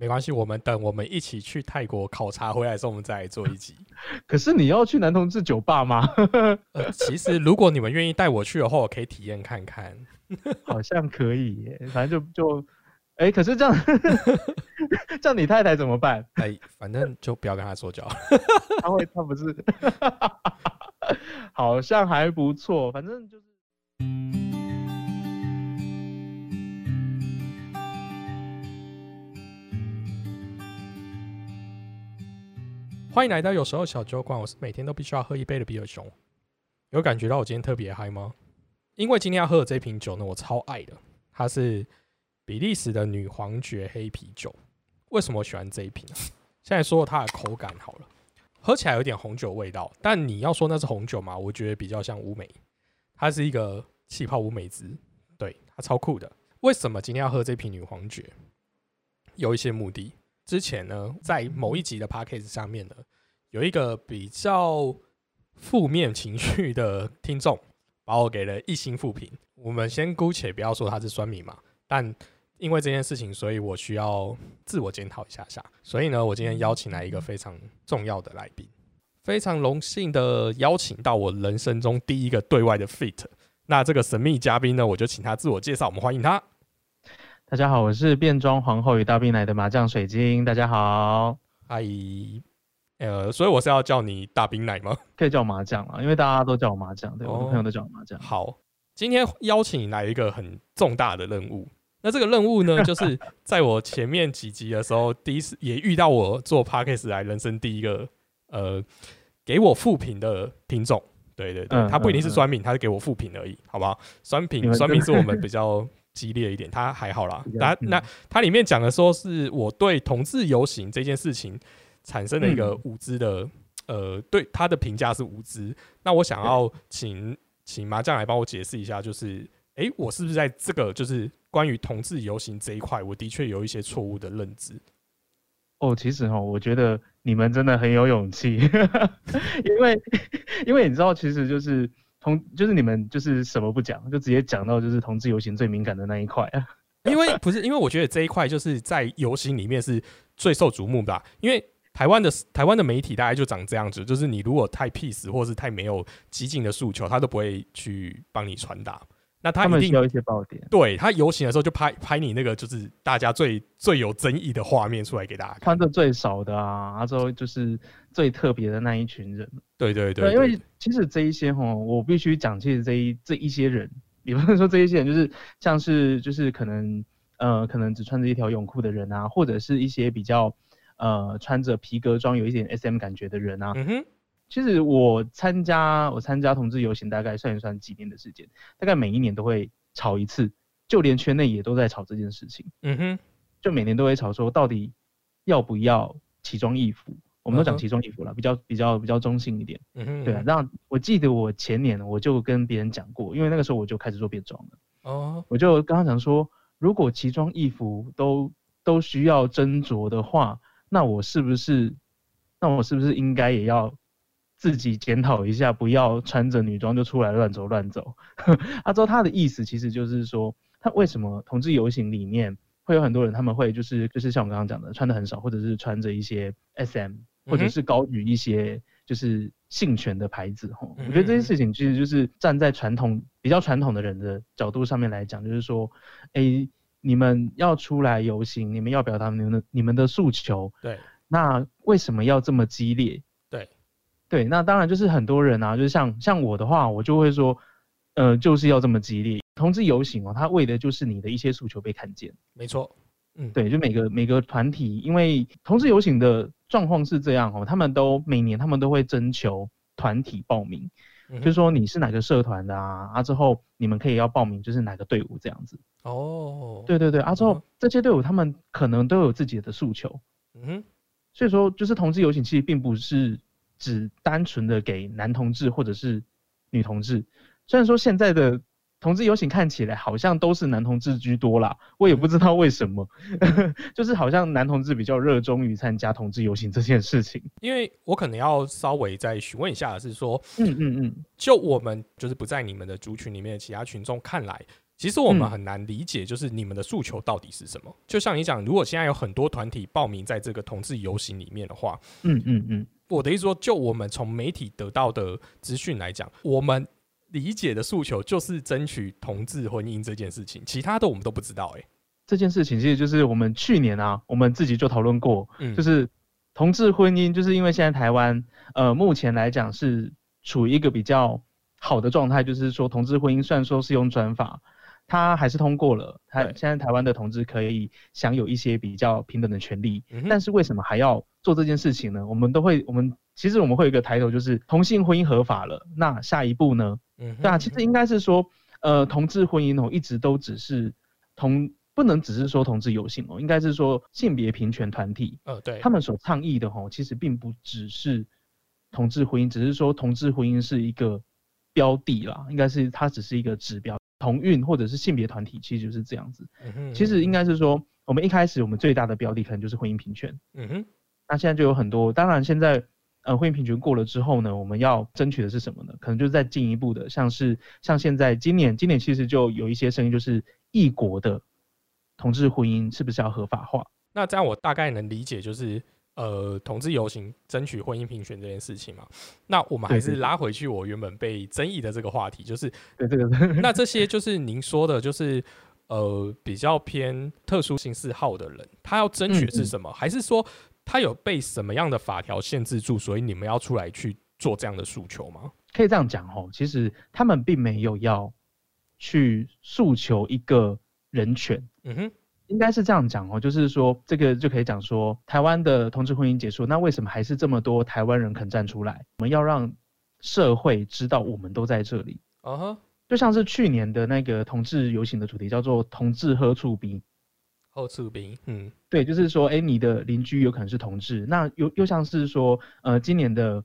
没关系，我们等我们一起去泰国考察回来的时候，我们再来做一集。可是你要去男同志酒吧吗？呃，其实如果你们愿意带我去的话，我可以体验看看。好像可以耶，反正就就，哎，可是这样，这样你太太怎么办？哎，反正就不要跟他说教。他会，他不是，好像还不错，反正就是。欢迎来到有时候小酒馆，我是每天都必须要喝一杯的比尔熊。有感觉到我今天特别嗨吗？因为今天要喝的这瓶酒呢，我超爱的，它是比利时的女皇爵黑啤酒。为什么我喜欢这一瓶呢？现在说它的口感好了，喝起来有点红酒味道，但你要说那是红酒吗？我觉得比较像乌梅，它是一个气泡乌梅汁，对，它超酷的。为什么今天要喝这瓶女皇爵？有一些目的。之前呢，在某一集的 p a c k a g e 上面呢，有一个比较负面情绪的听众，把我给了一星负评。我们先姑且不要说他是酸民嘛，但因为这件事情，所以我需要自我检讨一下下。所以呢，我今天邀请来一个非常重要的来宾，非常荣幸的邀请到我人生中第一个对外的 fit。那这个神秘嘉宾呢，我就请他自我介绍，我们欢迎他。大家好，我是变装皇后与大冰奶的麻将水晶。大家好，阿呃，所以我是要叫你大冰奶吗？可以叫麻将啊，因为大家都叫我麻将，对，我的朋友都叫我麻将。好，今天邀请你来一个很重大的任务。那这个任务呢，就是在我前面几集的时候，第一次也遇到我做 podcast 来人生第一个呃给我复评的听众。对对对，他不一定是酸品，他是给我复评而已，好不好？酸品酸品是我们比较。激烈一点，他还好啦。那那它里面讲的说，是我对同志游行这件事情产生了一个无知的，呃，对他的评价是无知。那我想要请请麻将来帮我解释一下，就是，哎，我是不是在这个就是关于同志游行这一块，我的确有一些错误的认知？哦，其实哈，我觉得你们真的很有勇气，因为因为你知道，其实就是。同就是你们就是什么不讲，就直接讲到就是同志游行最敏感的那一块啊。因为不是因为我觉得这一块就是在游行里面是最受瞩目的。因为台湾的台湾的媒体大概就长这样子，就是你如果太 peace 或是太没有激进的诉求，他都不会去帮你传达。那他一定有一些爆点。对他游行的时候就拍拍你那个就是大家最最有争议的画面出来给大家看，穿的最少的啊，然后就是最特别的那一群人。对对对，因为其实这一些哈，我必须讲，其实这一这一些人，也不能说这一些人就是像是就是可能呃可能只穿着一条泳裤的人啊，或者是一些比较呃穿着皮革装有一点 SM 感觉的人啊。嗯哼。其实我参加我参加同志游行大概算一算几年的时间，大概每一年都会吵一次，就连圈内也都在吵这件事情。嗯哼。就每年都会吵说到底要不要奇装异服。我们都讲奇装异服了，比较比较比较中性一点。嗯哼，对啊。那我记得我前年我就跟别人讲过，因为那个时候我就开始做变装了。哦。我就刚刚讲说，如果奇装异服都都需要斟酌的话，那我是不是，那我是不是应该也要自己检讨一下，不要穿着女装就出来乱走乱走？阿周他的意思其实就是说，他为什么同志游行里面会有很多人，他们会就是就是像我刚刚讲的，穿的很少，或者是穿着一些 SM。或者是高于一些就是性权的牌子哈，我觉得这件事情其实就是站在传统比较传统的人的角度上面来讲，就是说，哎，你们要出来游行，你们要表达你们的你们的诉求，对，那为什么要这么激烈？对，那当然就是很多人啊，就是像像我的话，我就会说，呃，就是要这么激烈，同志游行哦，他为的就是你的一些诉求被看见，没错。嗯，对，就每个每个团体，因为同志游行的状况是这样哦，他们都每年他们都会征求团体报名，就是说你是哪个社团的啊，啊之后你们可以要报名，就是哪个队伍这样子。哦，对对对，啊之后这些队伍他们可能都有自己的诉求，嗯，所以说就是同志游行其实并不是只单纯的给男同志或者是女同志，虽然说现在的。同志游行看起来好像都是男同志居多啦，我也不知道为什么，就是好像男同志比较热衷于参加同志游行这件事情。因为我可能要稍微再询问一下，是说，嗯嗯嗯，就我们就是不在你们的族群里面的其他群众看来，其实我们嗯很难理解，就是你们的诉求到底是什么。就像你讲，如果现在有很多团体报名在这个同志游行里面的话，嗯嗯嗯，我的意思说，就我们从媒体得到的资讯来讲，我们理解的诉求就是争取同志婚姻这件事情，其他的我们都不知道、欸。这件事情其实就是我们去年啊，我们自己就讨论过，嗯，就是同志婚姻，就是因为现在台湾呃目前来讲是处于一个比较好的状态，就是说同志婚姻虽然说是用专法，它还是通过了，它现在台湾的同志可以享有一些比较平等的权利，嗯但是为什么还要做这件事情呢？我们都会，我们其实我们会有一个抬头，就是同性婚姻合法了，那下一步呢？嗯哼对啊，其实应该是说，呃，同志婚姻哦，一直都只是同，不能只是说同志游行哦，应该是说性别平权团体呃，对，他们所倡议的吼，其实并不只是同志婚姻，只是说同志婚姻是一个标的啦，应该是它只是一个指标。同运或者是性别团体，其实就是这样子。嗯哼其实应，该是说，我们一开始我们最大的标的可能就是婚姻平权。嗯哼，那现在就有很多，当然现在呃婚姻平权过了之后呢，我们要争取的是什么呢？可能就是再进一步的，像是像现在今年今年其实就有一些声音，就是异国的同志婚姻是不是要合法化？那这样我大概能理解，就是呃，同志游行争取婚姻平权这件事情嘛。那我们还是拉回去我原本被争议的这个话题，就是对这个那这些就是您说的，就是呃比较偏特殊性嗜好的人，他要争取的是什么？还是说他有被什么样的法条限制住，所以你们要出来去做这样的诉求吗？可以这样讲哦，其实他们并没有要去诉求一个人权，嗯哼，应该是这样讲哦，就是说这个就可以讲说，台湾的同志婚姻结束，那为什么还是这么多台湾人肯站出来？我们要让社会知道我们都在这里。啊哈，就像是去年的那个同志游行的主题叫做“同志喝醋逼后次兵，嗯”，对，就是说，哎，你的邻居有可能是同志，那又又像是说，呃，今年的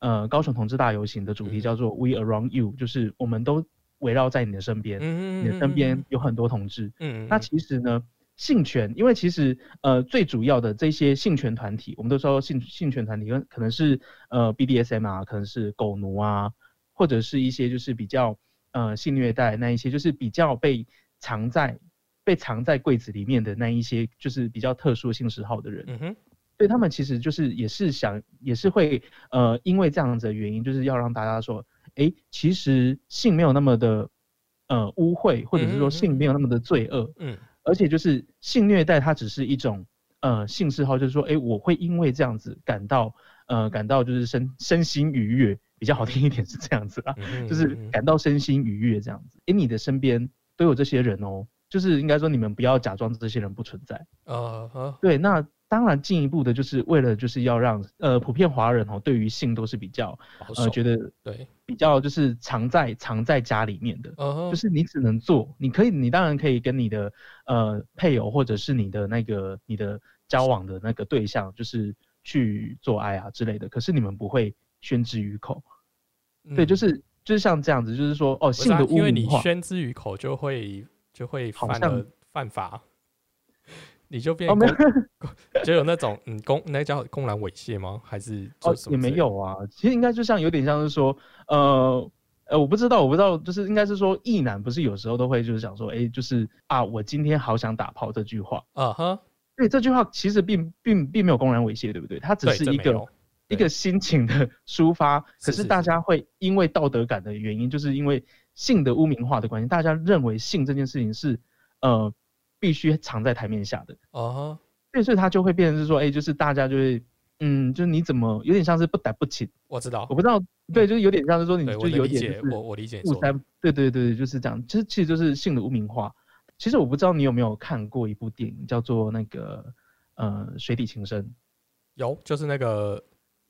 呃高雄同志大游行的主题嗯。叫做 “We Around You”，就是我们都围绕在你的身边，嗯你的身边，有很多同志。嗯，那其实呢，性权，因为其实呃最主要的这些性权团体，我们都说性性权团体，可可能是呃 BDSM 啊，可能是狗奴啊，或者是一些就是比较呃性虐待那一些，就是比较被藏在被藏在柜子里面的那一些，就是比较特殊性嗜好的人，嗯哼，所以他们其实就是也是想也是会呃因为这样子的原因，就是要让大家说，哎，其实性没有那么的呃污秽，或者是说性没有那么的罪恶。嗯而且就是性虐待，它只是一种呃性嗜好，就是说，哎，我会因为这样子感到呃感到就是身身心愉悦，比较好听一点是这样子啦，嗯，就是嗯感到身心愉悦这样子。哎，你的身边都有这些人哦，就是应该说你们不要假装这些人不存在。呃呃对，那当然进一步的就是为了就是要让呃普遍华人哦对于性都是比较呃觉得对，比较就是藏在藏在家里面的，呃就是你只能做，你可以，你当然可以跟你的呃配偶或者是你的那个你的交往的那个对象，就是去做爱啊之类的，可是你们不会宣之于口。对，就嗯是就是像这样子，就是说哦，性的污啊因为你名化，宣之于口就会就会犯了犯法，你就变公 就有那种嗯公那叫公然猥亵吗？还是哦就什么也没有啊，其实应该就像有点像是说呃。呃，我不知道，我不知道，就是应该是说，意男不是有时候都会就是想说，哎、就是啊，我今天好想打炮这句话，啊哈，对，这句话其实并并并没有公然猥亵，对不对？它只，是一个一个心情的抒发，可是大家会因为道德感的原因，就是因为性的污名化的关系，大家认为性这件事情是呃必须藏在台面下的，啊哈，对，所以它就会变成是说，哎、就是大家就会，嗯，就是你怎么有点像是不逮不起，我知道。我，不知道，对，就是有点像是说你就有我理解，点就我我理解你互说。的，相，对对对，就是这样，其实其实就是性的污名化。其实我不知道你有没有看过一部电影，叫做那个呃《水底情深》。有就是那个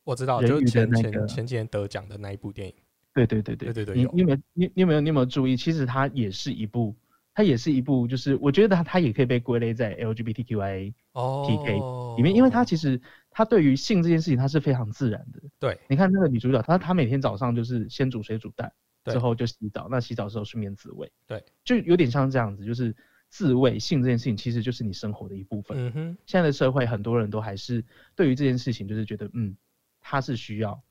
我知道，就是前前前几年得奖的那一部电影，对对对对对对你你有没有你你有没有你有没有注意？其实它也是一部，它也是一部，就是我觉得它它也可以被归类在 LGBTQIA 哦 PK 里面，因为它其实它对于性这件事情它是非常自然的。对，你看那个女主角，她她每天早上就是先煮水煮蛋，对之后就洗澡，那洗澡的时候顺便自慰，对，就有点像这样子，就是自慰性这件事情其实就是你生活的一部分。嗯哼，现在的社会很多人都还是对于这件事情就是觉得，嗯，它是需要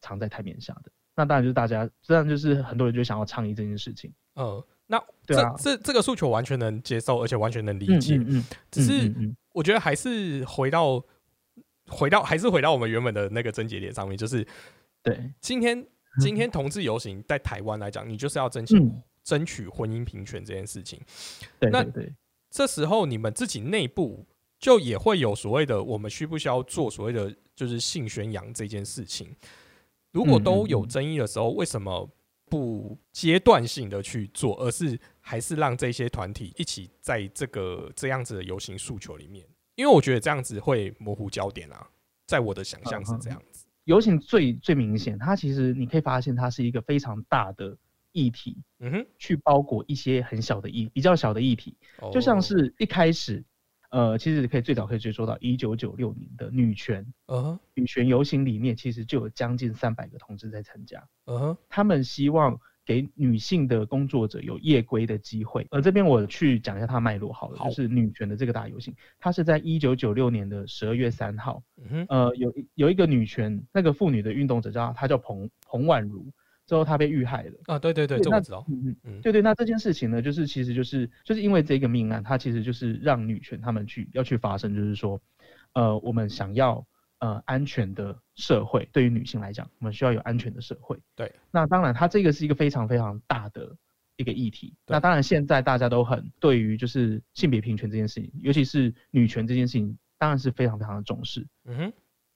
藏在台面下的。那当然就是大家，这样就是很多人就想要倡议这件事情。呃，那对啊这这这个诉求完全能接受，而且完全能理解。嗯嗯嗯，只是嗯嗯我觉得还是回到回到还是回到我们原本的那个症结点上面，就是对，今天今天同志游行在台湾来讲，你就是要争取、嗯争取婚姻平权这件事情。那对对对，这时候你们自己内部就也会有所谓的，我们需不需要做所谓的就是性宣扬这件事情？如果都有争议的时候，为什么不阶段性的去做，而是还是让这些团体一起在这个这样子的游行诉求里面？因为我觉得这样子会模糊焦点啊，在我的想象是这样子。游行最最明显，它其实你可以发现，它是一个非常大的议题，嗯哼，去包裹一些很小的议，比较小的议题，哦就像是一开始，呃，其实可以最早可以追溯到一九九六年的女权嗯哼女权游行里面，其实就有将近三百个同志在参加，嗯哼他们希望给女性的工作者有夜归的机会。而这边我去讲一下它脉络好了，好就是女权的这个大游行，它是在一九九六年的十二月三号，呃，有一有一个女权那个妇女的运动者叫她叫彭彭婉如，之后他被遇害了。啊，对对对，对那这我知道。嗯嗯嗯对对，那这件事情呢，就是其实就是就是因为这个命案，它其实就是让女权他们去要去发声，就是说，呃，我们想要呃安全的社会，对于女性来讲，我们需要有安全的社会。对，那当然，它这个是一个非常非常大的一个议题。那当然，现在大家都很对于就是性别平权这件事情，尤其是女权这件事情，当然是非常非常的重视。嗯哼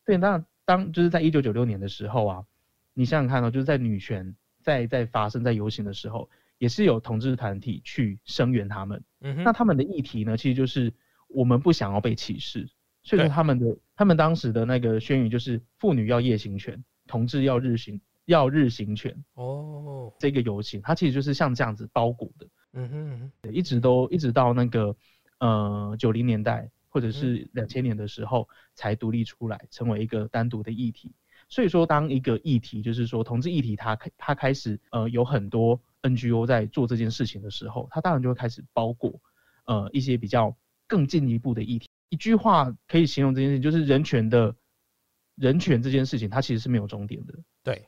对，那当就是在一九九六年的时候啊，你想想看哦，就是在女权在在发生在游行的时候，也是有同志团体去声援他们。那他们的议题呢，其实就是我们不想要被歧视，所以说他们的他们当时的那个宣言就是妇女要夜行权，同志要日行要日行权。哦，这个游行它其实就是像这样子包裹的，嗯哼嗯哼，对一直都一直到那个呃九零年代或者嗯是两千年的时候才独立出来，成为一个单独的议题。所以说，当一个议题就是说同志议题它开它开始呃有很多 NGO 在做这件事情的时候，它当然就会开始包裹呃一些比较更进一步的议题。一句话可以形容这件事情，就是人权的人权这件事情，它其实是没有终点的。对，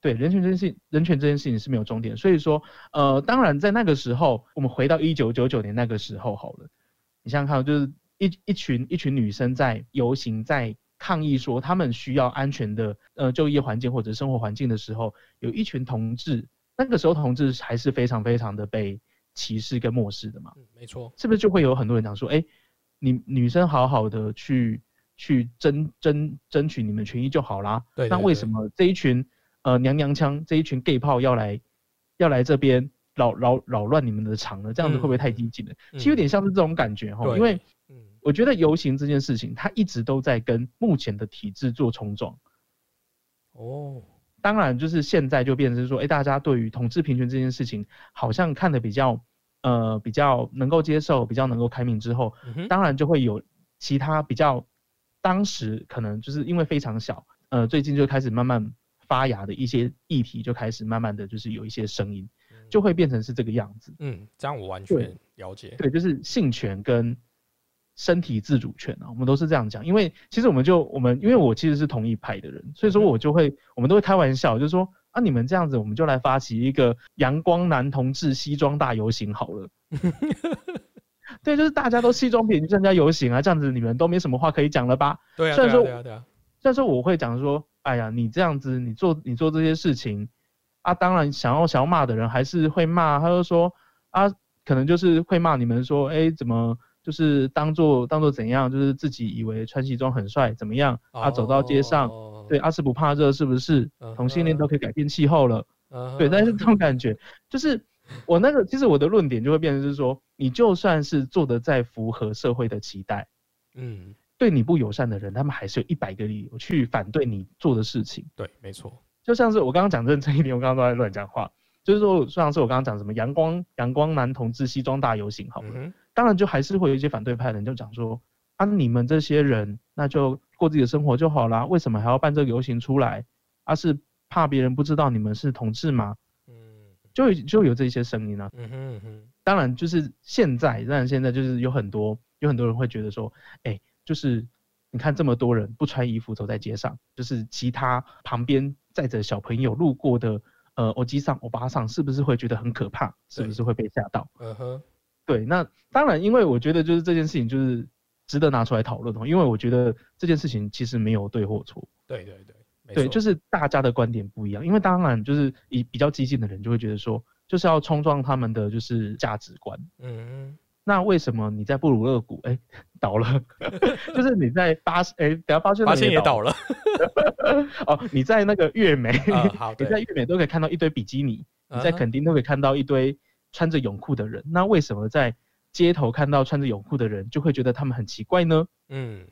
对人权这件事，人权这件事情是没有终点，所以说，呃，当然在那个时候，我们回到一九九九年那个时候好了，你想想看，就是一一群一群女生在游行，在抗议说他们需要安全的呃就业环境或者生活环境的时候，有一群同志，那个时候同志还是非常非常的被歧视跟漠视的嘛，嗯，没错，是不是就会有很多人讲说，哎，你女生好好的去去争争争取你们权益就好啦，那为什么这一群呃娘娘腔这一群 gay 炮要来要来这边扰扰扰乱你们的场呢？这样子会不会太激进了？嗯其实有点像是这种感觉哈，因为嗯我觉得游行这件事情，它一直都在跟目前的体制做冲撞。哦，当然，就是现在就变成是说，哎，大家对于同志平权这件事情，好像看的比较呃比较能够接受，比较能够开明之后，嗯，当然就会有其他比较，当时可能就是因为非常小，呃，最近就开始慢慢发芽的一些议题，就开始慢慢的就是有一些声音，就会变成是这个样子。嗯，这样我完全了解。对，就是性权跟身体自主权啊，我们都是这样讲。因为其实我们就我们，因为我其实是同一派的人，所以说我就会，我们都会开玩笑，就是说啊，你们这样子，我们就来发起一个阳光男同志西装大游行好了。对，就是大家都西装笔挺去参加游行啊，这样子你们都没什么话可以讲了吧？对啊，对啊，虽然说对啊，对啊，虽然说我会讲说，哎呀，你这样子，你做你做这些事情，啊，当然想要想要骂的人还是会骂，他就说啊，可能就是会骂你们说，哎，怎么就是当做当做怎样，就是自己以为穿西装很帅，怎么样啊，走到街上，哦对，，阿是不怕热是不是？嗯同性恋都可以改变气候了，嗯对，但是这种感觉就是。我那个其实我的论点就会变成是说，你就算是做的再符合社会的期待，嗯，对你不友善的人，他们还是有一百个理由去反对你做的事情。对，没错，就像是我刚刚讲认真一点，我刚刚都在乱讲话，就是说像是我刚刚讲什么阳光阳光男同志西装大游行好了，当然就还是会有一些反对派的人就讲说啊，你们这些人那就过自己的生活就好啦，为什么还要办这个游行出来？啊，是怕别人不知道你们是同志吗？嗯就有就有这些声音啊。嗯哼嗯哼，当然就是现在，当然现在就是有很多有很多人会觉得说，哎、就是你看这么多人不穿衣服走在街上，就是其他旁边载着小朋友路过的呃，欧基上、欧巴上是不是会觉得很可怕？是不是会被吓到？嗯哼，对，那当然，因为我觉得就是这件事情就是值得拿出来讨论哦，因为我觉得这件事情其实没有对或错。对对对，没对，就是大家的观点不一样，因为当然就是以比较激进的人就会觉得说，就是要冲撞他们的就是价值观。嗯那为什么你在布鲁厄谷哎、倒了？就是你在巴哎、等下发现发现也倒了了。哦，你在那个月美，你在月美都可以看到一堆比基尼，你在垦丁都可以看到一堆穿着泳裤的人。那为什么在街头看到穿着泳裤的人就会觉得他们很奇怪呢？嗯，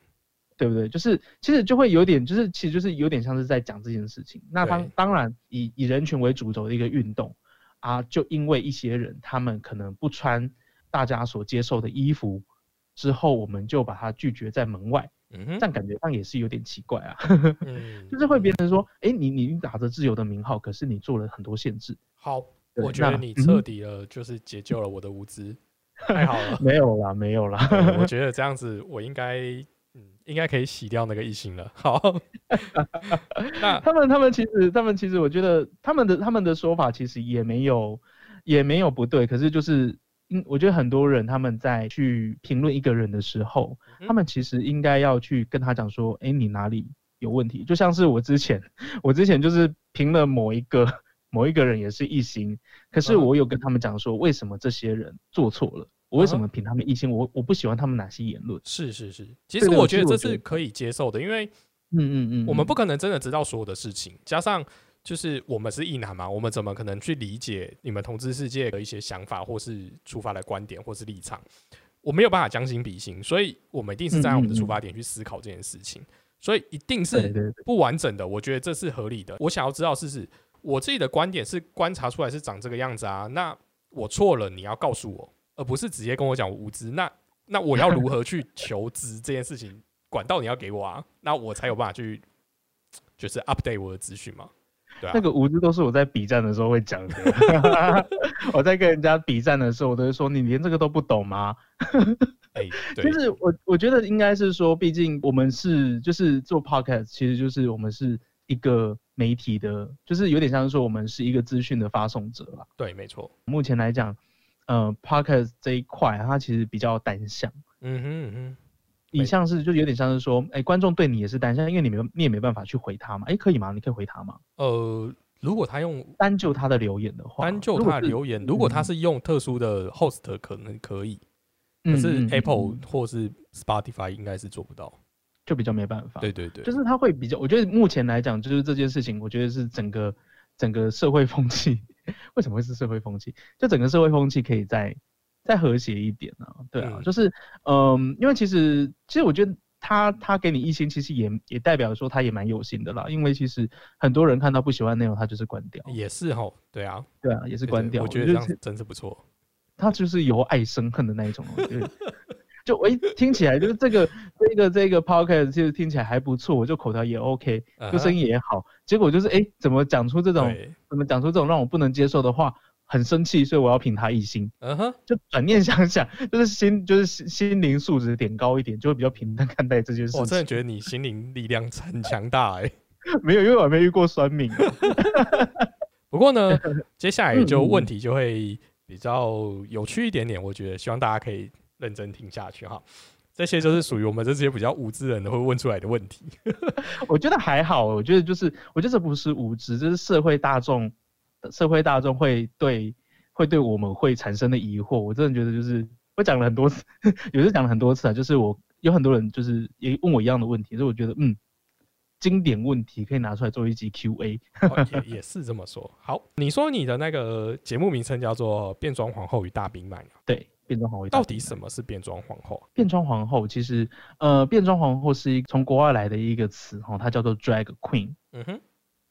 对不对？就是其实就会有点，就是其实就是有点像是在讲这件事情。那当当然以以人群为主轴的一个运动啊，就因为一些人他们可能不穿大家所接受的衣服，之后我们就把他拒绝在门外，嗯哼，这样感觉上也是有点奇怪啊。嗯，就是会变成说，哎，你你打着自由的名号，可是你做了很多限制。好，对我觉得你嗯彻底了，就是解救了我的无知，太好了。没有啦，没有啦。我 觉得这样子，我应该，嗯，应该可以洗掉那个异性了。好，那他们他们其实他们其实我觉得他们的他们的说法其实也没有也没有不对，可是就是嗯，我觉得很多人他们在去评论一个人的时候，嗯他们其实应该要去跟他讲说，哎、你哪里有问题？就像是我之前我之前就是评了某一个某一个人也是一心，可是嗯我有跟他们讲说，为什么这些人做错了？我为什嗯么评他们一心？我我不喜欢他们哪些言论？是是是，其实我觉得这是可以接受的，因为嗯嗯嗯，我们嗯不可能真的知道所有的事情，加上就是我们是异男嘛，我们怎么可能去理解你们同志世界的一些想法，或是出发的观点，或是立场？我没有办法将心比心，所以我们一定是站在我们的出发点去思考这件事情，所以一定是不完整的，我觉得这是合理的。我想要知道是是我自己的观点是观察出来是长这个样子啊，那我错了，你要告诉我，而不是直接跟我讲我无知。那那我要如何去求知这件事情？管道你要给我啊，那我才有办法去就是 update 我的资讯嘛，对啊，那个无知都是我在比战的时候会讲的。我在跟人家比战的时候，我都会说：“你连这个都不懂吗 哎、？”对就，是我我觉得应该是说，毕竟我们是就是做 podcast，其实就是我们是一个媒体的，就是有点像是说我们是一个资讯的发送者吧。对，没错，目前来讲，呃，podcast 这一块它其实比较单向。嗯哼嗯哼，你像是就有点像是说，哎、观众对你也是单向，因为你没有你也没办法去回他嘛，哎、可以吗？你可以回他吗？呃，如果他用单就他的留言的话，单就他的留言，如果他嗯是用特殊的 host，可能可以，可是嗯嗯嗯 Apple 嗯或是 Spotify 应该是做不到。就比较没办法。对对对，就是他会比较，我觉得目前来讲，就是这件事情，我觉得是整个整个社会风气，为什么会是社会风气？就整个社会风气可以再再和谐一点啊，对啊，嗯就是嗯，因为其实其实我觉得他他给你一星，其实也也代表说他也蛮有心的啦，因为其实很多人看到不喜欢的内容，他就是关掉，也是吼，对啊，对啊，也是关掉，对我觉得这样真是不错。他就是由爱生恨的那一种哦，就我一听起来就是这个 这个这个 podcast 其实听起来还不错，我就口条也 OK，就声音也好，结果就是哎、诶怎么讲出这种，怎么讲出这种让我不能接受的话，很生气，所以我要评他一星。嗯哼，就转念想想，就是心 就是心心灵素质点高一点，就会比较平淡看待这件事情。我真的觉得你心灵力量很强大哎。没有，因为我还没遇过酸民啊。不过呢，接下来就问题就会比较有趣一点点，我觉得希望大家可以认真听下去哈。这些就是属于我们这些比较无知人的会问出来的问题。我觉得还好，我觉得就是，我觉得这不是无知，这是社会大众，社会大众会对会对我们会产生的疑惑。我真的觉得就是，我讲了很多次，有时讲了很多次啊，就是我有很多人就是也问我一样的问题，所以我觉得嗯，经典问题可以拿出来做一集 Q&A。哦也也是这么说。好，你说你的那个节目名称叫做《变装皇后与大兵麦》啊，对，变装皇后到底什么是变装皇后？变装皇后其实，呃，变装皇后是一从国外来的一个词哈，它叫做 drag queen。嗯哼，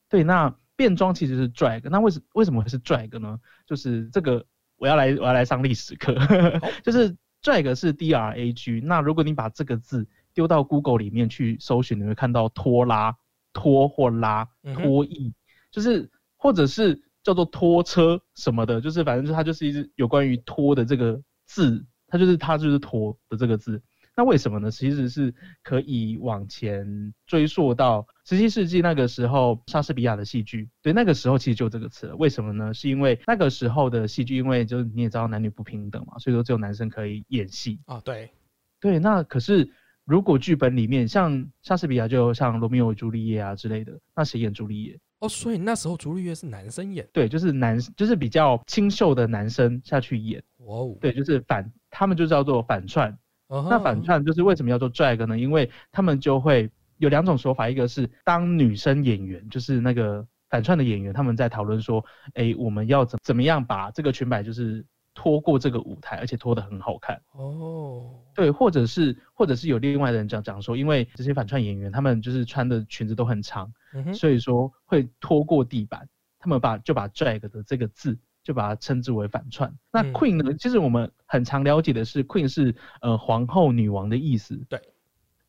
对，那变装其实是 drag，那为什为什么会是 drag 呢？就是这个我要来我要来上历史课，就是 drag 是 D R A G。那如果你把这个字丢到 Google 里面去搜寻，你会看到拖拉、拖或拉、拖曳，就是或者是叫做拖车什么的，就是反正就是它就是一直有关于拖的这个字，它就是它就是拖的这个字。那为什么呢？其实是可以往前追溯到十七世纪那个时候，莎士比亚的戏剧。对，那个时候其实就这个词了。为什么呢？是因为那个时候的戏剧，因为就是你也知道男女不平等嘛，所以说只有男生可以演戏啊。对，对。那可是如果剧本里面像莎士比亚，就像罗密欧与朱丽叶啊之类的，那谁演朱丽叶？哦，所以那时候朱丽叶是男生演。对，就是男，就是比较清秀的男生下去演。哦。对，就是反，他们就叫做反串。那反串就是为什么要做 drag 呢？因为他们就会有两种说法，一个是当女生演员，就是那个反串的演员，他们在讨论说，哎，我们要怎怎么样把这个裙摆就是拖过这个舞台，而且拖得很好看。哦，对，或者是或者是有另外的人讲讲说，因为这些反串演员他们就是穿的裙子都很长，所以说会拖过地板，他们把就把 drag 的这个字。就把它称之为反串。那 queen 呢？其实我们很常了解的是 queen 是呃皇后、女王的意思。对。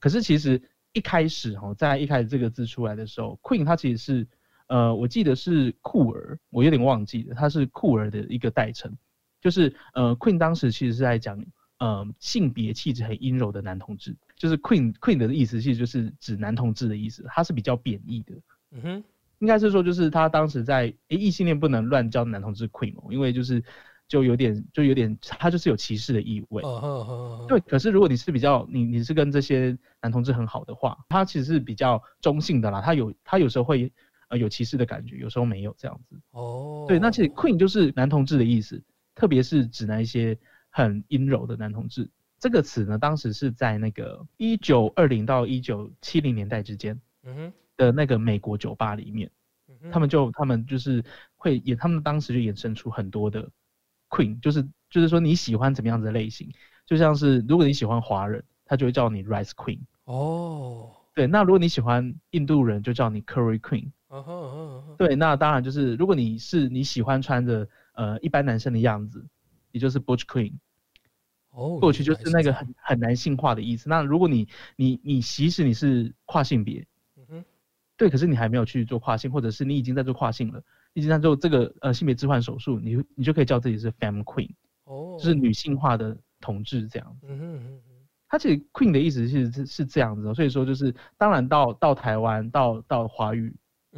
可是其实一开始哈，在一开始这个字出来的时候，queen 它其实是呃，我记得是酷儿，我有点忘记了，它是酷儿的一个代称。就是呃，queen 当时其实是在讲呃性别气质很阴柔的男同志。就是 queen queen 的意思其实就是指男同志的意思，它是比较贬义的。嗯哼。应该是说，就是他当时在诶异性恋不能乱叫男同志 queen 哦，因为就是就有点就有点他就是有歧视的意味。对，可是如果你是比较你你是跟这些男同志很好的话，他其实是比较中性的啦。他有他有时候会呃有歧视的感觉，有时候没有这样子。哦，对，那其实 queen 就是男同志的意思，特别是指那一些很阴柔的男同志。这个词呢，当时是在那个一九二零到一九七零年代之间。嗯哼。的那个美国酒吧里面，他们就他们就是会演，他们当时就衍生出很多的 queen，就是就是说你喜欢怎么样子的类型，就像是如果你喜欢华人，他就会叫你 rice queen。哦，对，那如果你喜欢印度人，就叫你 curry queen。对，那当然就是如果你是你喜欢穿着呃一般男生的样子，也就是 butch queen。哦，butch 就是那个很很男性化的意思。那如果你你你即使你是跨性别。对，可是你还没有去做跨性，或者是你已经在做跨性了，已经在做这个呃性别置换手术，你你就可以叫自己是 fem queen，哦，就是女性化的同志这样子。嗯哼哼它其实 queen 的意思是是这样子，所以说就是当然到到台湾到到华语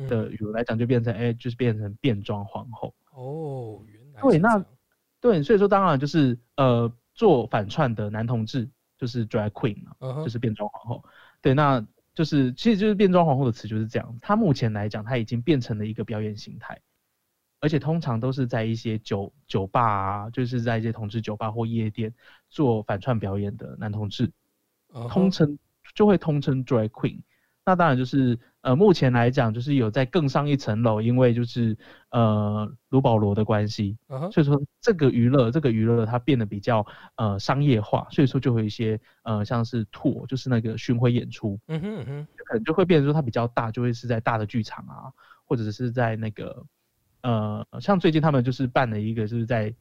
的语来讲，就变成哎就是变成变装皇后。哦，原来对，那对，所以说当然就是呃做反串的男同志就是 drag queen 嘛，就是变装皇后。对，那。就是，其实就是变装皇后的词就是这样。它目前来讲，它已经变成了一个表演形态，而且通常都是在一些酒酒吧啊，就是在一些同志酒吧或夜店做反串表演的男同志，通称就会通称 drag queen。那当然就是。呃，目前来讲就是有在更上一层楼，因为就是呃卢保罗的关系，所以说这个娱乐这个娱乐它变得比较呃商业化，所以说就会一些呃像是 tour 就是那个巡回演出，嗯哼嗯哼，可能就会变成说它比较大，就会是在大的剧场啊，或者是在那个呃像最近他们就是办了一个就是在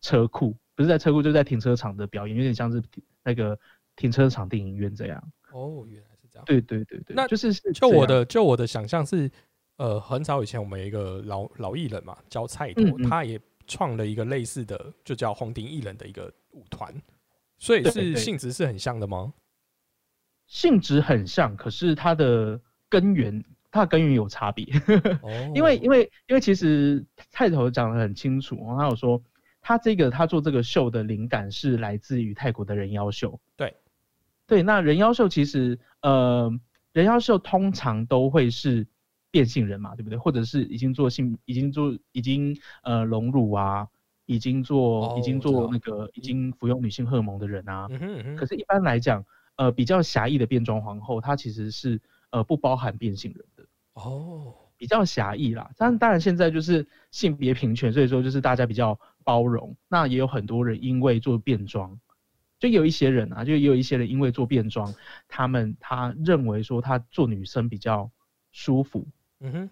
车库，不是在车库就是在停车场的表演，有点像是那个停车场电影院这样。哦，原来。对对对对，那就是就我的就我的想象是，呃，很早以前我们有一个老老艺人嘛，叫蔡头，他也创了一个类似的，就叫红顶艺人的一个舞团，所以是性质是很像的吗？性质很像，可是它的根源，它的根源有差别。哦，因为因为因为其实蔡头讲的很清楚，他有说他这个他做这个秀的灵感是来自于泰国的人妖秀。对。对，那人妖秀其实，呃，人妖秀通常都会是变性人嘛，对不对？或者是已经做性，已经做，已经呃隆乳啊，已经做，已经做那个，已经服用女性荷尔蒙的人啊。可是，一般来讲，呃，比较狭义的变装皇后，她其实是呃不包含变性人的。哦，比较狭义啦。但当然，现在就是性别平权，所以说就是大家比较包容。那也有很多人因为做变装。就有一些人啊，就也有一些人因为做变装，他们他认为说他做女生比较舒服，嗯哼，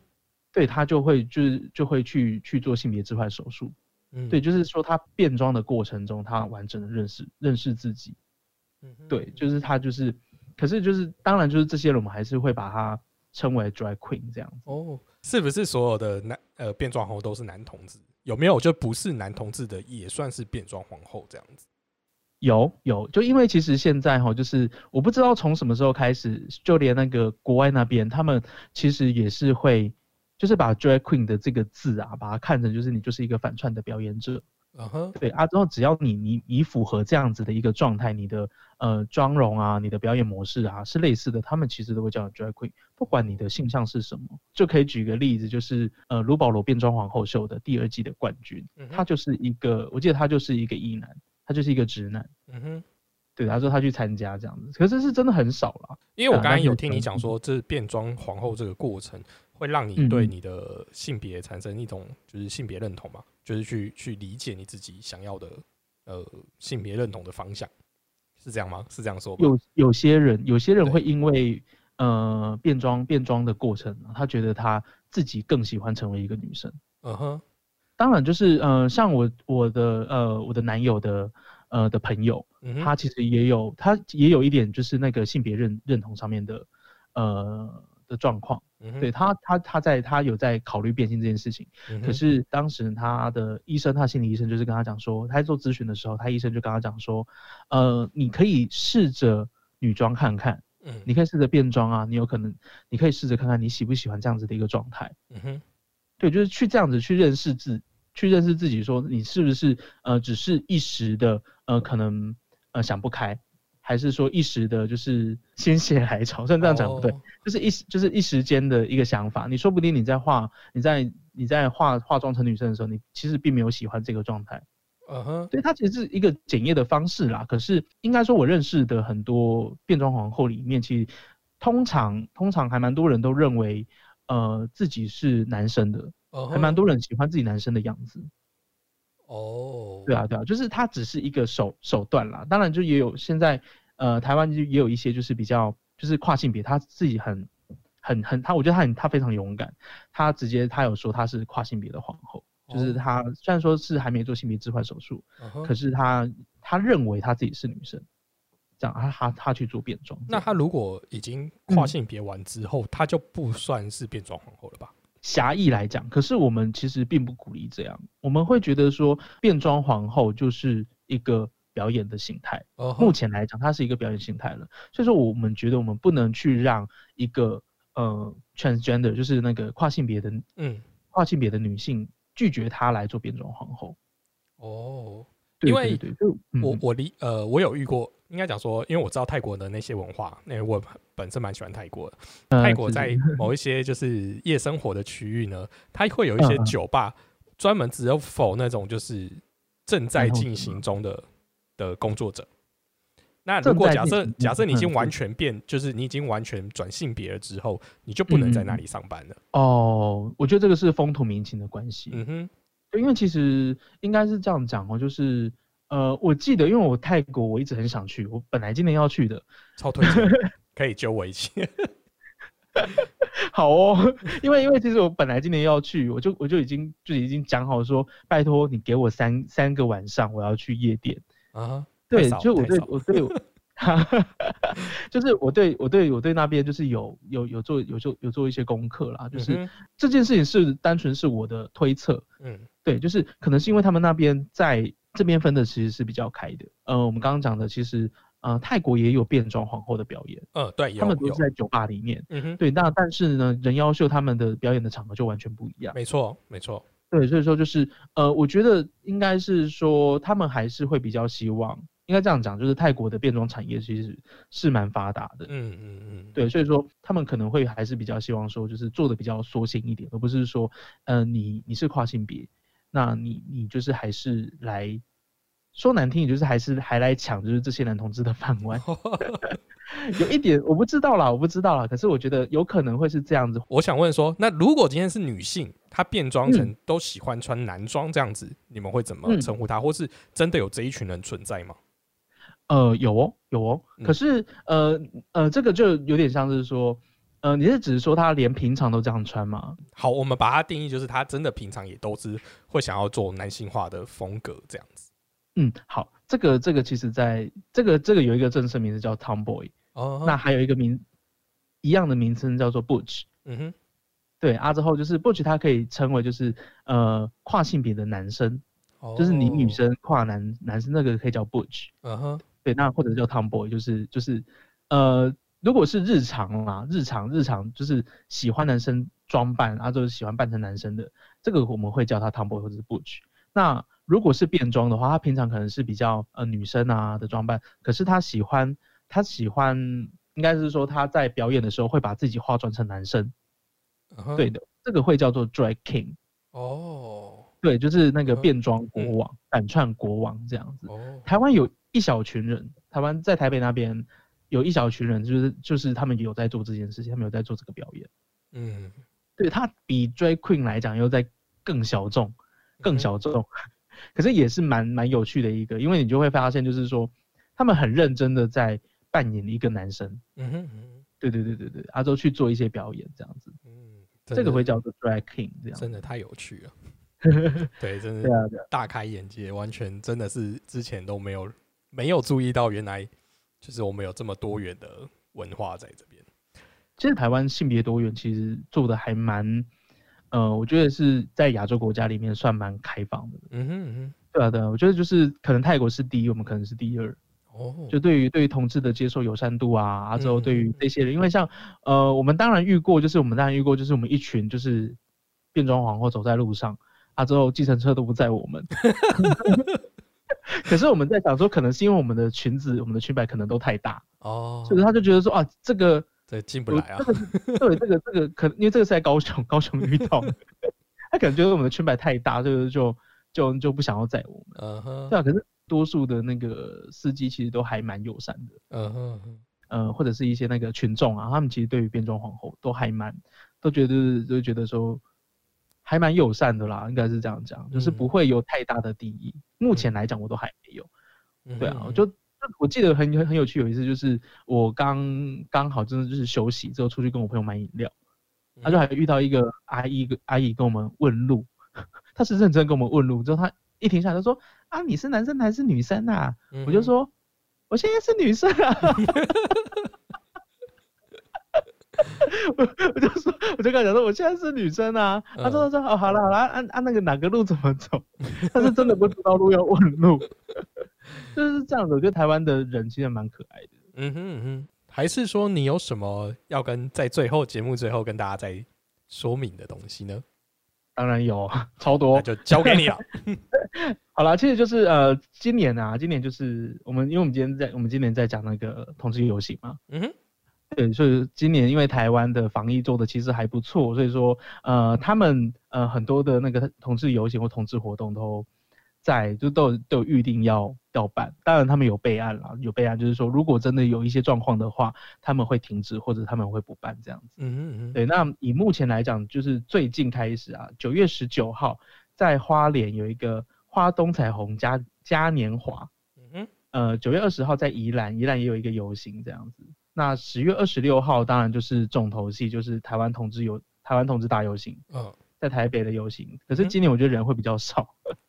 对他就会就是就会去去做性别置换手术，嗯，对，就是说他变装的过程中，他完整的认识认识自己，嗯，对，就是他就是，可是就是当然就是这些人，我们还是会把他称为 drag queen 这样子。哦，是不是所有的男呃变装皇后都是男同志？有没有就不是男同志的也算是变装皇后这样子？有有，就因为其实现在哈，就是我不知道从什么时候开始，就连那个国外那边，他们其实也是会，就是把 drag queen 的这个字啊，把它看成就是你就是一个反串的表演者。嗯哼，对啊，之后只要你你你符合这样子的一个状态，你的呃妆容啊，你的表演模式啊是类似的，他们其实都会叫你 drag queen，不管你的性向是什么。就可以举个例子，就是呃卢保罗变装皇后秀的第二季的冠军，他就是一个，我记得他就是一个异男，他就是一个直男。嗯哼，对，他说他去参加这样子，可是是真的很少了。因为我刚刚有听你嗯讲说，这变装皇后这个过程会让你对你的性别产生一种就是性别认同嘛，就是去去理解你自己想要的呃性别认同的方向，是这样吗？是这样说吗？有有些人，有些人会因为呃变装变装的过程啊，他觉得他自己更喜欢成为一个女生。嗯哼，当然，就是呃，像我我的呃我的男友的呃的朋友，嗯，他其实也有他也有一点就是那个性别认认同上面的呃的状况。嗯对，他他他在他有在考虑变性这件事情。嗯可是当时他的医生，他心理医生就是跟他讲说，他在做咨询的时候，他医生就跟他讲说，呃，你可以试着女装看看，嗯你可以试着变装啊，你有可能你可以试着看看你喜不喜欢这样子的一个状态。嗯哼，对，就是去这样子去认识自，去认识自己，说你是不是呃只是一时的呃可能呃想不开，还是说一时的就是心血来潮？虽然这样讲不对，哦就是一时就是一时间的一个想法。你说不定你在化你在你在化化妆成女生的时候，你其实并没有喜欢这个状态。嗯哼，对，它其实是一个检验的方式啦。可是应该说，我认识的很多变装皇后里面，其实通常通常还蛮多人都认为，呃，自己是男生的，还蛮多人喜欢自己男生的样子。哦，对啊，对啊，就是它只是一个手手段啦。当然，就也有现在呃，台湾就也有一些就是比较就是跨性别，他自己很很很他，我觉得他很他非常勇敢，他直接他有说他是跨性别的皇后，就是哦。他虽然说是还没做性别置换手术，可是他他认为他自己是女生，这样他他他去做变装，那他如果已经跨性别完之后，他就不算是变装皇后了吧？狭义来讲，可是我们其实并不鼓励这样，我们会觉得说变装皇后就是一个表演的形态。哦哼。目前来讲，它是一个表演形态了，所以说我们觉得我们不能去让一个呃 transgender，就是那个跨性别的嗯，跨性别的女性拒绝她来做变装皇后。哦，对因为对对，就嗯。我我理呃，我有遇过，应该讲说，因为我知道泰国的那些文化，那我本身蛮喜欢泰国的。呃泰国在某一些就是夜生活的区域呢，它会有一些酒吧专门只有否那种就是正在进行中的的工作者。那如果假设假设你已经嗯完全变，就是你已经完全转性别了之后，你就不能在那里上班了。哦，我觉得这个是风土民情的关系。嗯哼，对，因为其实应该是这样讲哦，就是呃，我记得因为我泰国我一直很想去，我本来今年要去的。超推荐，可以揪我一起。好哦，因为因为其实我本来今年要去，我就我就已经就已经讲好说，拜托你给我三三个晚上，我要去夜店。啊哈，对，就我对我对 我，就是我对我对我对那边就是有有有做有做有做一些功课啦，就是嗯这件事情是单纯是我的推测，嗯对，就是可能是因为他们那边在这边分的其实是比较开的，呃，我们刚刚讲的其实呃泰国也有变装皇后的表演，呃，对，他们都是在酒吧里面，嗯哼，对，那但是呢人妖秀他们的表演的场合就完全不一样。没错没错，对，所以说就是呃，我觉得应该是说他们还是会比较希望，应该这样讲，就是泰国的变装产业其实是蛮发达的。嗯嗯嗯，对，所以说他们可能会还是比较希望说，就是做的比较缩性一点，而不是说，呃，你你是跨性别，那你你就是还是来说难听，也就是还是还来抢就是这些男同志的饭碗，有一点我不知道啦，我不知道啦，可是我觉得有可能会是这样子。我想问说，那如果今天是女性，她变装成嗯都喜欢穿男装这样子，你们会怎么嗯称呼她？或是真的有这一群人存在吗？呃，有哦，有哦。嗯可是，呃呃，这个就有点像是说，呃，你是只是说他连平常都这样穿吗？好，我们把它定义就是他真的平常也都是会想要做男性化的风格这样子。嗯，好，这个这个其实在这个这个有一个正式名字叫 Tomboy，、哦，那还有一个名一样的名称叫做 Butch。嗯哼，对啊，之后就是 Butch，它可以称为就是呃跨性别的男生。就是你女哦，生跨男男生那个可以叫 butch，嗯哼，对，那或者叫 tomboy，就是就是呃，如果是日常啦，日常日常就是喜欢男生装扮，啊，就是喜欢扮成男生的，这个我们会叫他 tomboy 或者是 butch。那如果是变装的话，他平常可能是比较呃女生啊的装扮，可是他喜欢他喜欢，应该是说他在表演的时候会把自己化妆成男生，对的，这个会叫做 drag king，哦。对，就是那个变装国嗯。王、反串国王这样子。哦，台湾有一小群人，台湾在台北那边有一小群人，就是就是他们有在做这件事情，他们有在做这个表演。嗯，对，他比 drag queen 来讲又在更小众，更小众，可是也是蛮蛮有趣的一个，因为你就会发现，就是说他们很认真的在扮演一个男生。嗯哼对对对对对，阿周去做一些表演这样子，嗯，这个会叫做 drag king 这样。真的太有趣了。对，真的大开眼界，完全真的是之前都没有没有注意到，原来就是我们有这么多元的文化在这边。其实台湾性别多元其实做的还蛮，呃，我觉得是在亚洲国家里面算蛮开放的。嗯哼嗯对啊，对啊，我觉得就是可能泰国是第一，我们可能是第二。哦，就对于对于同志的接受友善度啊，啊之后对于嗯这些人，因为像呃，我们当然遇过，就是我们当然遇过，就是我们一群就是变装皇后走在路上，啊之后计程车都不载我们。可是我们在想说，可能是因为我们的裙子、我们的裙摆可能都太大，哦，所以他就觉得说啊，这个对进不来啊这。个对这个这个可能因为这个是在高雄，高雄遇到的，他可能觉得我们的裙摆太大，所以就就就不想要载我们。嗯哼对，啊，可是多数的那个司机其实都还蛮友善的。嗯哼嗯哼，呃，或者是一些那个群众啊，他们其实对于变装皇后都还蛮，都觉得都觉得说还蛮友善的啦，应该是这样讲，就是不嗯会有太大的敌意。目前来讲，我都还没有。对啊，我就我记得很很很有趣，有一次就是我刚刚好真的就是休息之后出去跟我朋友买饮料，他就还遇到一个阿姨，阿姨跟我们问路，他是认真跟我们问路，之后他一停下来就说啊，你是男生还是女生啊？嗯我就说我现在是女生啊。我 我就说，我就跟他讲说，我现在是女生啊。他说他说哦，好了好了，按按那个哪个路怎么走？他是真的不知道路要问路，就是这样子。我觉得台湾的人其实蛮可爱的。嗯哼嗯哼，还是说你有什么要跟在最后节目最后跟大家再说明的东西呢？当然有超那多。就交给你了。好了，其实就是呃，今年啊，今年就是我们，因为我们今天在我们今年在讲那个同志游行嘛，嗯哼，对，所以今年因为台湾的防疫做的其实还不错，所以说呃，他们呃很多的那个同志游行或同志活动都在就都有都有预定要要办，当然他们有备案了，有备案就是说如果真的有一些状况的话，他们会停止或者他们会不办这样子。嗯嗯嗯，对，那以目前来讲，就是最近开始啊，九月十九号在花莲有一个花东彩虹嘉嘉年华，嗯哼，呃，九月二十号在宜兰，宜兰也有一个游行这样子。那十月二十六号当然就是重头戏，就是台湾同志游台湾同志大游行，嗯，在台北的游行。可是嗯今年我觉得人会比较少，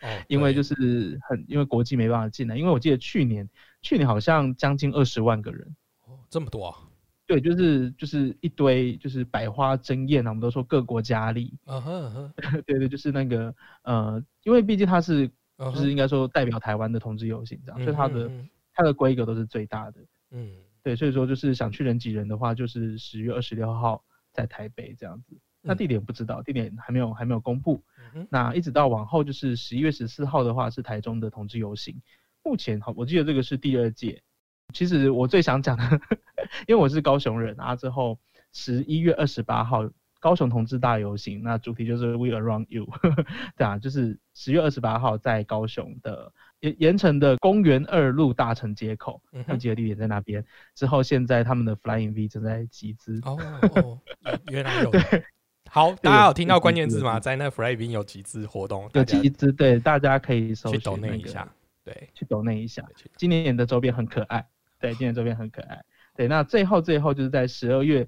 哦，因为就是很因为国际没办法进来，因为我记得去年去年好像将近二十万个人。哦这么多啊，对，就是就是一堆就是百花争艳啊，我们都说各国佳丽，嗯哼 对对，就是那个呃，因为毕竟它是就是应该说代表台湾的同志游行这样，所以它的它的规格都是最大的。嗯对，所以说就是想去人挤人的话，就是十月二十六号在台北这样子。那嗯地点不知道，地点还没有还没有公布。嗯那一直到往后就是十一月十四号的话是台中的同志游行。目前好，我记得这个是第二届。其实我最想讲的，因为我是高雄人啊，之后十一月二十八号高雄同志大游行，那主题就是 We Around You，对啊，就是十月二十八号在高雄的盐盐城的公园二路大城街口，他们记得地点在那边。之后现在他们的 Flying V 正在集资，哦哦，原原来有。好，大家有听到关键字吗？在那 Flying V 有集资活动，有集资，对，大家可以搜去抖那一下，对，去抖那一下。去今年的周边很可爱，对，今年周边很可爱。对，那最后最后就是在十二月，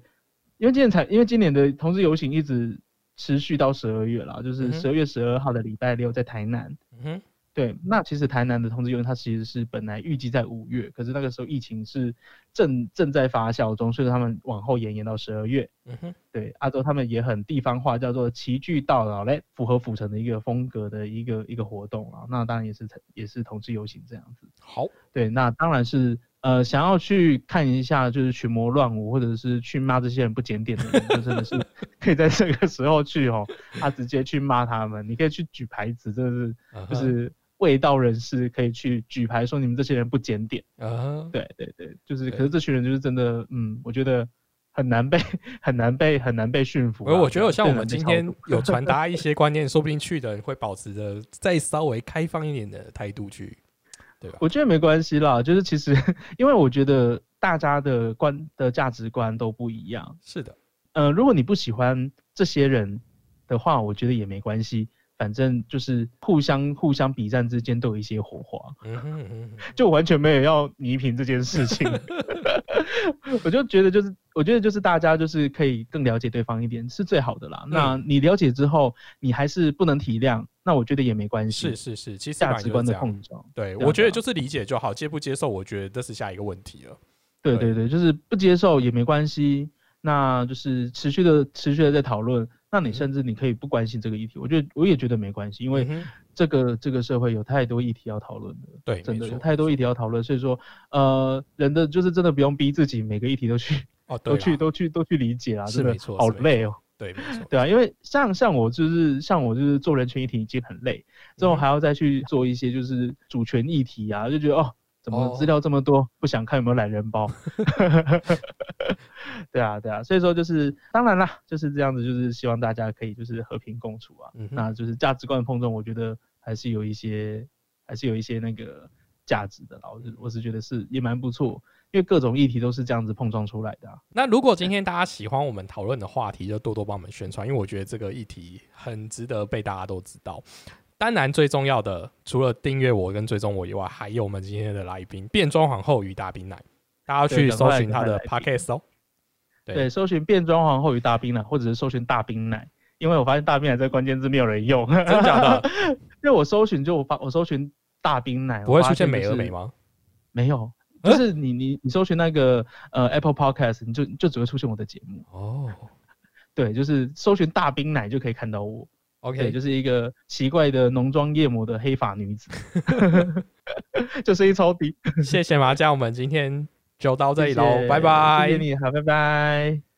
因为今年才，因为今年的同志游行一直持续到十二月了，就是十二月十二号的礼拜六在台南。嗯哼，对，那其实台南的同志游行它其实是本来预计在五月，可是那个时候疫情是正正在发酵中，所以他们往后延延到十二月。嗯哼，对，阿周他们也很地方化，叫做齐聚到老嘞，符合府城的一个风格的一个一个活动啊。那当然也是也是同志游行这样子。好，对，那当然是呃想要去看一下就是群魔乱舞，或者是去骂这些人不检点的人，就真的是 可以在这个时候去哦，他直接去骂他们，你可以去举牌子，真的是就是味道人士可以去举牌说你们这些人不检点。啊，对对对，就是，可是这群人就是真的，嗯，我觉得很难被 很难被很难被驯服啊。而我觉得像我们今天有传达一 些观念，说不定去的人会保持着再稍微开放一点的态度去，对吧？我觉得没关系啦，就是其实 因为我觉得大家的观的价值观都不一样。是的，呃，如果你不喜欢这些人的话，我觉得也没关系，反正就是互相互相比战之间都有一些火花。就完全没有要倪萍这件事情。我就觉得就是，我觉得就是大家就是可以更了解对方一点是最好的啦。嗯那你了解之后，你还是不能体谅，那我觉得也没关系。是是是，其实价值观的。碰撞。对，我觉得就是理解就好，接不接受，我觉得这是下一个问题了。对对对对，就是不接受也没关系，那就是持续的持续的在讨论。那你甚至你可以不关心这个议题，我觉得我也觉得没关系，因为这个这个社会有太多议题要讨论的。对，真的有太多议题要讨论，所以说，呃，人的就是真的不用逼自己每个议题都去哦，都去都去都去理解啊，是没错好累哦。对，没 错，对啊，因为像像我就是像我就是做人权议题已经很累，之后嗯还要再去做一些就是主权议题啊，就觉得哦，怎么哦资料这么多，不想看有没有懒人包。对啊，对啊，所以说就是当然啦，就是这样子，就是希望大家可以就是和平共处啊。嗯那就是价值观的碰撞，我觉得还是有一些还是有一些那个价值的啦。我是我是觉得是也蛮不错，因为各种议题都是这样子碰撞出来的、啊。那如果今天大家喜欢我们讨论的话题，就多多帮我们宣传，因为我觉得这个议题很值得被大家都知道。当然，最重要的除了订阅我跟追踪我以外，还有我们今天的来宾变装皇后与大冰奶，大家去搜寻他的 podcast 哦。对对，搜寻变装皇后与大冰奶，或者是搜寻大冰奶，因为我发现大冰奶这个关键字没有人用，真的假的？因为我搜寻就我发我搜寻大冰奶，不会出现美而美吗？没有，就是你你你搜寻那个呃 Apple Podcast，你就就只会出现我的节目。哦对，就是搜寻大冰奶就可以看到我。对，，OK，就是一个奇怪的浓妆艳抹的黑发女子，就声音超低。谢谢麻将，我们今天就到这里喽拜拜谢谢。你，好，拜拜。